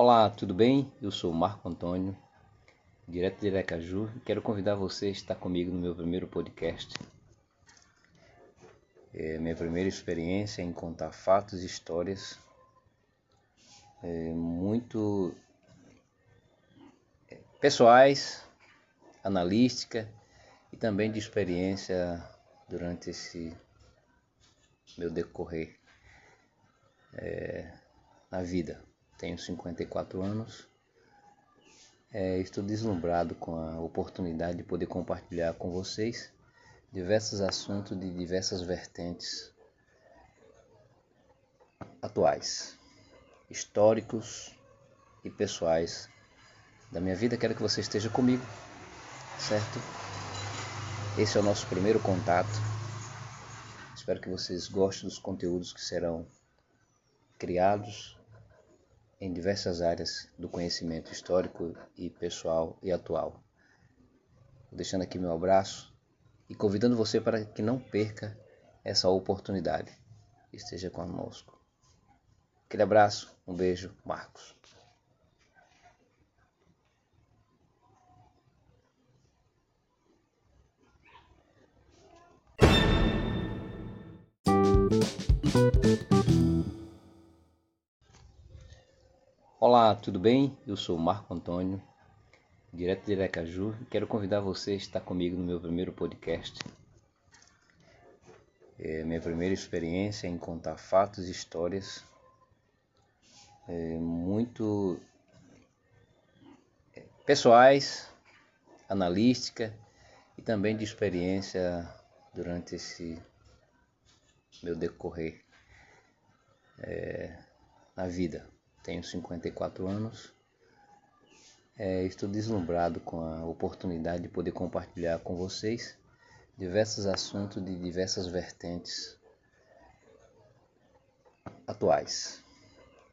Olá, tudo bem? Eu sou Marco Antônio, direto de Aracaju, e quero convidar você a estar comigo no meu primeiro podcast. É minha primeira experiência em contar fatos e histórias é, muito é, pessoais, analística e também de experiência durante esse meu decorrer é, na vida tenho 54 anos. É, estou deslumbrado com a oportunidade de poder compartilhar com vocês diversos assuntos de diversas vertentes atuais, históricos e pessoais da minha vida. Quero que você esteja comigo, certo? Esse é o nosso primeiro contato. Espero que vocês gostem dos conteúdos que serão criados em diversas áreas do conhecimento histórico e pessoal e atual. deixando aqui meu abraço e convidando você para que não perca essa oportunidade. Esteja conosco. Aquele abraço, um beijo, Marcos. Olá, tudo bem? Eu sou Marco Antônio, direto de Aracaju, e quero convidar você a estar comigo no meu primeiro podcast. É minha primeira experiência em contar fatos e histórias é, muito é, pessoais, analística e também de experiência durante esse meu decorrer é, na vida tenho 54 anos. É, estou deslumbrado com a oportunidade de poder compartilhar com vocês diversos assuntos de diversas vertentes atuais,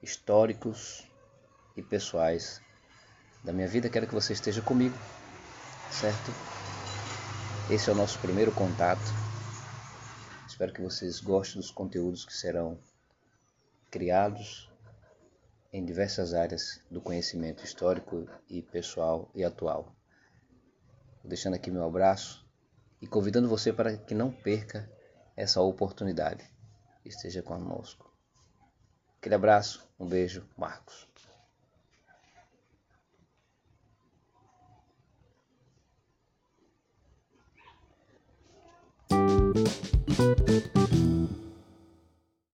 históricos e pessoais da minha vida. Quero que você esteja comigo, certo? Esse é o nosso primeiro contato. Espero que vocês gostem dos conteúdos que serão criados em diversas áreas do conhecimento histórico e pessoal e atual. deixando aqui meu abraço e convidando você para que não perca essa oportunidade. Esteja conosco. Aquele abraço, um beijo, Marcos. Música